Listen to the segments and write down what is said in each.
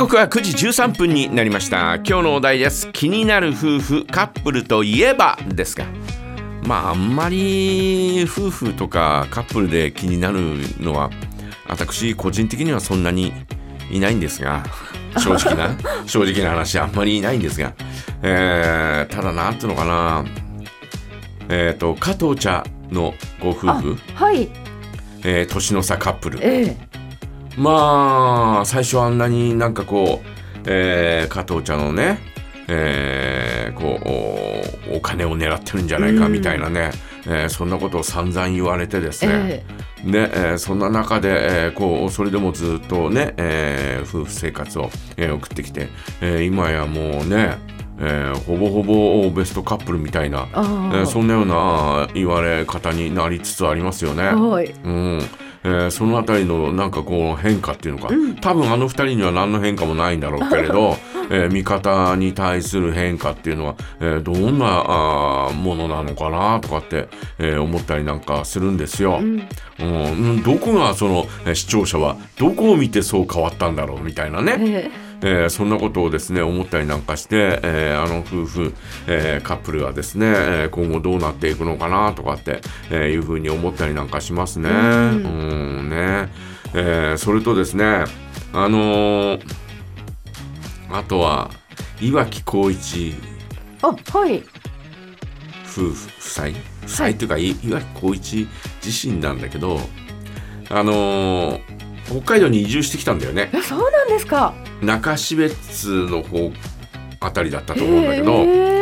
刻は9時13分になりました。今日のお題です。気になる夫婦カップルといえばですがまああんまり夫婦とかカップルで気になるのは私個人的にはそんなにいないんですが 正直な正直な話あんまりいないんですが、えー、ただなんていうのかな。えっ、と加藤茶のご夫婦、はい。えー年の差カップル。ええまあ最初あんなになんかこう、えー加藤茶のね、えーこうおお金を狙ってるんじゃないかみたいなね、えーそんなことを散々言われてですね、えで、えーそんな中で、えーこうそれでもずっとね、えー夫婦生活を、えー送ってきて、えー今やもうね、えーほぼほぼベストカップルみたいな、えーそんなような言われ方になりつつありますよね。はい。うんえーそのあたりのなんかこう変化っていうのか、多分あの二人には何の変化もないんだろうけれど、えー味方に対する変化っていうのは、えーどんなあーものなのかなとかって、えー思ったりなんかするんですよ。うん。うん。どこがそのえー視聴者はどこを見てそう変わったんだろうみたいなね。ええーそんなことをですね思ったりなんかして、えーあの夫婦、えーカップルはですね、えー今後どうなっていくのかなとかって、えーいうふうに思ったりなんかしますね。うんね。えーそれとですねあのーあとは岩城浩一あはい。夫婦夫妻。夫妻っていうか、い岩城浩一自身なんだけどあのー北海道に移住してきたんだよね。えそうなんですか中標津の方あたりだったと思うんだけど、え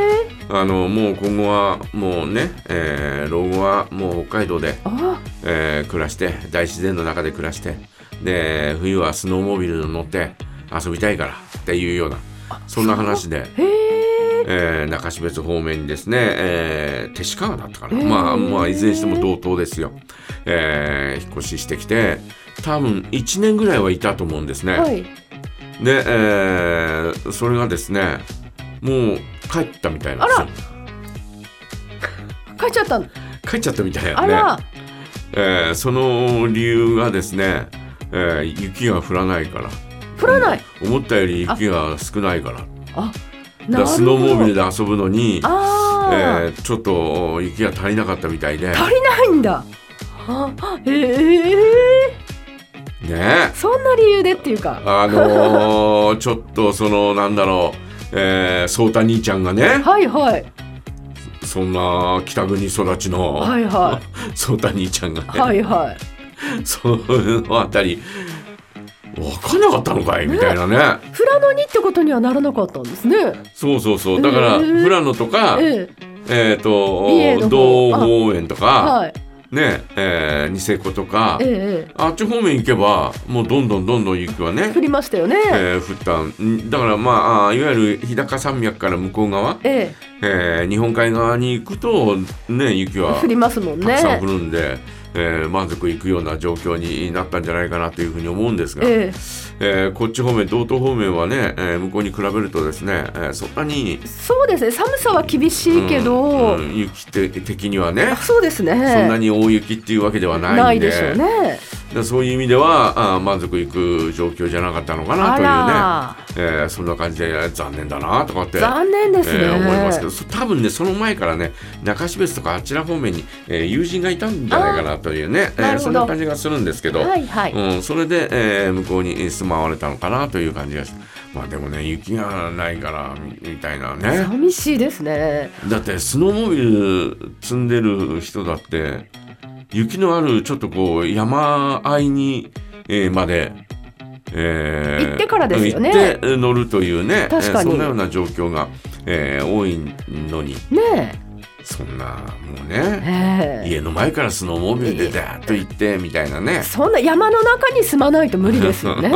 あのもう今後はもうね、えー老後はもう北海道で、あ。えー暮らして大自然の中で暮らしてで冬はスノーモービルに乗って遊びたいからっていうようなそんな話で、へええー中標津方面にですね、えー勅使川だったかな、まあまあいずれにしても同等ですよ、えー引っ越ししてきて多分1年ぐらいはいたと思うんですね。はいで、えーそれがですねもう帰ったみたいなんですよ。帰っちゃったの？帰っちゃったみたいなねえーその理由がですね、えー雪が降らないから。降らない？思ったより雪が少ないから。あだスノーモービルでで遊ぶのに、えーちょっと雪が足りなかったみたいで。足りないんだ。あへえね。そんな理由でっていうか。あのーちょっとそのなんだろう。えー、そうた兄ちゃんがね。はいはい。そんな北国育ちの、はいはそうた兄ちゃんがね、いはいはい。そのあたり。分かんなかったのかい？みたいなね。富良野にってことにはならなかったんですね。そうそうそう。だからえー。富良野とか、ええっ、と美瑛の方。道方園とえか、はいねえーニセコとか、えええあっち方面行けばもうどんどんどんどん雪はね。え降、りましたよね。えー降ったん。だからまああいわゆる日高山脈から向こう側、ええ。ー日本海側に行くとね雪えは降りますもんね。たくさん降るんで、えー満足いくような状況になったんじゃないかなというふうに思うんですが、ええ。ーこっち方面道東方面はね、えー向こうに比べるとですね、えーそんなにえ、そうですね。寒さは厳しいけど、うんうん雪て的にはねあそうですね。そんなに大雪っていうわけではないんでないでしょうね。でそういう意味ではあ満足いく状況じゃなかったのかなあというね。ら、えーそんな感じで残念だなとかって。残念ですね、えー思いますけど。そ多分ねその前からね中標津とかあちら方面に、えー友人がいたんじゃないかなというね、えーそんな感じがするんですけど、はいはい、うん、それで、えー向こうに住まわれたのかなという感じがしまあでもね雪がないからみみたいなね。寂しいですね。だってスノーモービル積んでる人だって雪のあるちょっとこう山あいに、えーまで、えー行ってからですよね。行って乗るというね確かに。えーそんなような状況が、えー多いのに。ねそんなもうえねえ。え家の前からスノーモービルでダーッと行ってみたいなね。そんな山の中に住まないと無理ですよね。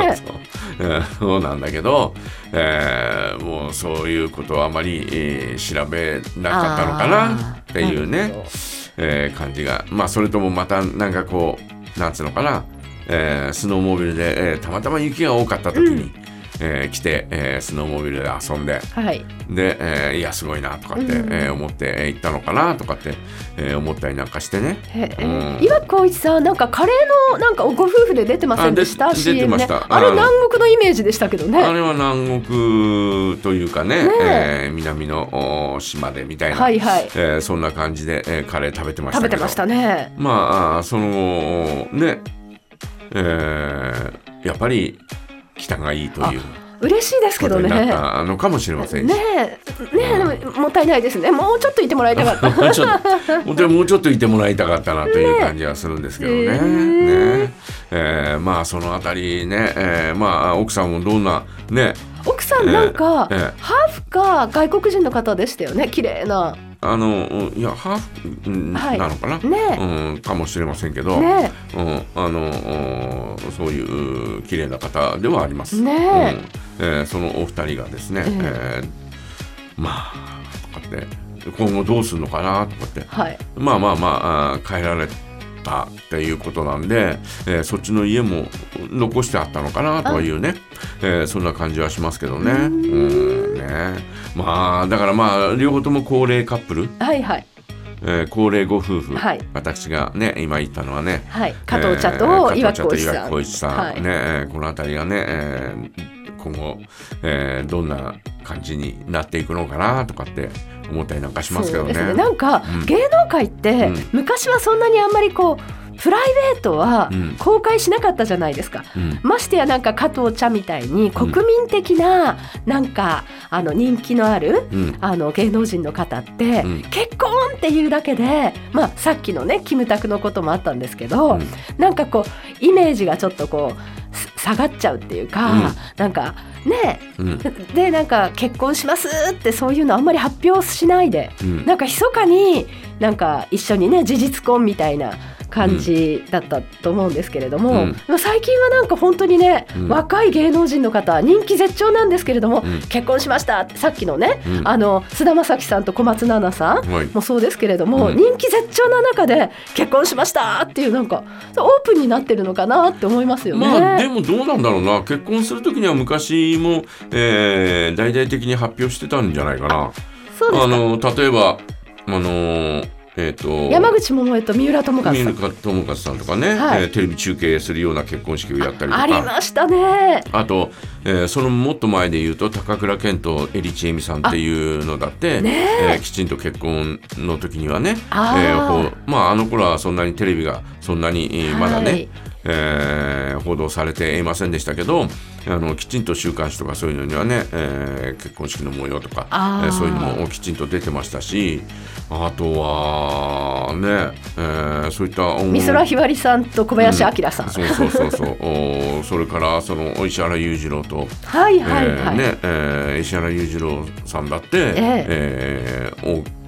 そう。なんだけど、えーもうそういうことはあまり、えー調べなかったのかなっていうねえー感じが。まあそれともまたなんかこうなんつうのかな、えースノーモービルで、えーたまたま雪が多かった時に、えー来て、えースノーモービルで遊んではい。で、えーいやすごいなとかって、うんえー思ってえー行ったのかなとかって、えー思ったりなんかしてね。うん。岩城浩一さんなんかカレーのなんかご夫婦で出てませんでした？出てました。あれうん。南国のイメージでしたけどあねれは南国というかねねえ。ー南のお島でみたいな、はいはい。えーそんな感じで、えーカレー食べてましたけど。食べてましたね。まあそのね、えーやっぱり北がいいという。嬉しいですけどね。ことになったのかもしれませんし、ねえ。ねえでももったいないですね。もうちょっといてもらいたかった。もうちょっと本当にもうちょっといてもらいたかったなという感じはするんですけどね。ねねえ。ーまあそのあたりね、えーまあ奥さんもどんなね。奥さんなんか、ええええハーフか外国人の方でしたよね。綺麗なあのうんいやハーフなのかな、ね。うん、かもしれませんけど、ね。うん、あのうんそういう綺麗な方ではあります。ね。うん。えーそのお二人がですね、ええ。えーまあとかって今後どうするのかなとかってはい。まあまあまああー帰られたっていうことなんで、えーそっちの家も残してあったのかなというね、えーそんな感じはしますけどね。うんね。まあだからまあ両方とも高齢カップル、はいはい。えー高齢ご夫婦、はい。私がね今言ったのはね。はい。加藤茶えとー岩城浩一さん城浩一さん、はい。ねえーこの辺りがね、えー今後、えーどんな感じになっていくのかなとかって思ったりなんかしますけどね。ね。なんか、うん。芸能界って、うん。昔はそんなにあんまりこうプライベートはうん。公開しなかったじゃないですか。うん。ましてやなんか加藤茶みたいに国民的ななんかあの人気のあるうん。あの芸能人の方って、うん。結婚っていうだけで、まあ、さっきのねキムタクのこともあったんですけど、うん。なんかこうイメージがちょっとこうす下がっちゃうっていうか、うん。なんかねうん。でなんか結婚しますってそういうのあんまり発表しないでうん。なんか密かになんか一緒にね事実婚みたいな感じだったと思うんですけれども、うん。最近はなんか本当にね、うん。若い芸能人の方人気絶頂なんですけれども、うん。結婚しましたってさっきのね、うん。あの菅田将暉さんと小松菜奈さんはい。もそうですけれども、うん。人気絶頂な中で結婚しましたっていうなんかオープンになってるのかなって思いますよね。まあでもどうなんだろうな。結婚する時には昔も、えー大々的に発表してたんじゃないかな。あの例えばあのえっ、と山口百恵と三浦友和さん。三浦友和さんとかね、はい。えーテレビ中継するような結婚式をやったりとか。ありましたね。あと、えーそのもっと前で言うと高倉健とエリチエミさんっていうのだって、ね。えーきちんと結婚の時にはね、あー。えーまあ、あの頃はそんなにテレビがそんなに、えーまだね、はいえー報道されていませんでしたけどあのきちんと週刊誌とかそういうのにはね、えー結婚式の模様とか、えーそういうのもきちんと出てましたしあとはね、えーそういった美空ひばりさんと小林明さん。そうそうそうそう。おー。それからその石原裕次郎と、はいはいはい。えーねえー石原裕次郎さんだって、え。えーお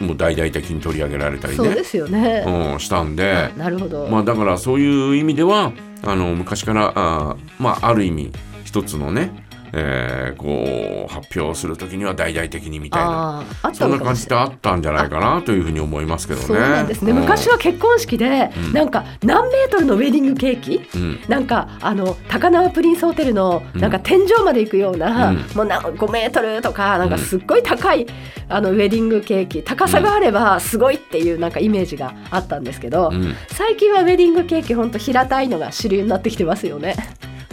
もう大々的に取り上げられたりね、そうですよね。うん、したんで、なるほど。まあ、だからそういう意味ではあの昔からあ,、まあ、ある意味一つのね、えーこう発表する時には大々的にみたいな。あーあったそんな。感じであったんじゃないかなというふうに思いますけどね。そうなんですね。うん昔は結婚式で、うん。なんか何メートルのウェディングケーキ、うん。なんかあの高輪プリンスホテルのうん。なんか天井まで行くような、うん。もうな5メートルとかなんかすっごい高い、あのウェディングケーキ。高さがあればすごいっていうなんかイメージがあったんですけど、うん。最近はウェディングケーキ本当平たいのが主流になってきてますよね。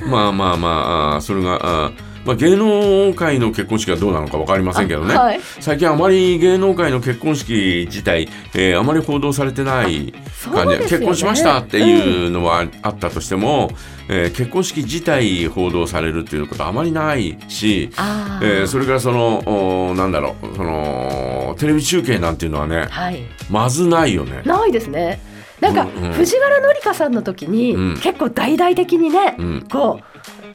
まあまあまあそれがあー、まあ、芸能界の結婚式はどうなのか分かりませんけどね、はい。最近あまり芸能界の結婚式自体、えーあまり報道されてない感じ。ね。結婚しましたっていうのはあったとしても、えー結婚式自体報道されるっていうことはあまりないし、えーそれからそのおなんだろうそのテレビ中継なんていうのはねはい。まずないよね。ないですね。なんか、藤原紀香さんの時に、うん。結構大々的にね、うん。こ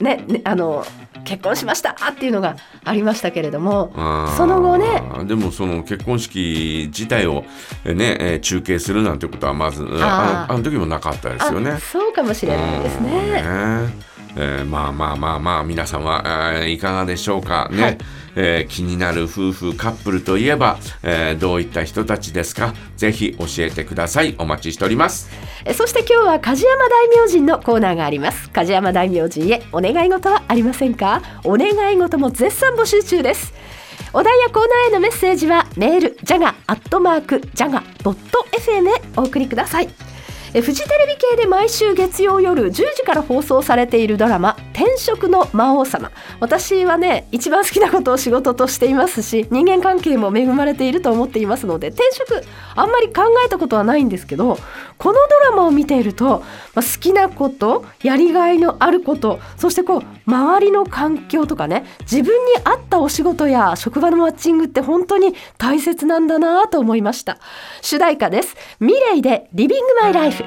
うねねあの結婚しましたっていうのがありましたけれども、その後ねでもその結婚式自体を、えーねえー中継するなんてことはまずあのあの時もなかったですよね。あ。そうかもしれないですね。えーまあまあまあまあ皆さんは、えーいかがでしょうか？ね、はい。えー気になる夫婦カップルといえば、えーどういった人たちですか？ぜひ教えてください。お待ちしております。えそして今日は梶山大明神のコーナーがあります。梶山大明神へお願い事はありませんか？お願い事も絶賛募集中です。お題やコーナーへのメッセージはメールジャガアットマークジャガドット FM へお送りくださいえフジテレビ系で毎週月曜夜10時から放送されているドラマ「転職の魔王様」私はね一番好きなことを仕事としていますし人間関係も恵まれていると思っていますので転職あんまり考えたことはないんですけどこのドラマを見ていると、まあ、好きなことやりがいのあることそしてこう周りの環境とかね自分に合ったお仕事や職場のマッチングって本当に大切なんだなと思いました。主題歌です。ミレイでリビングマイライフ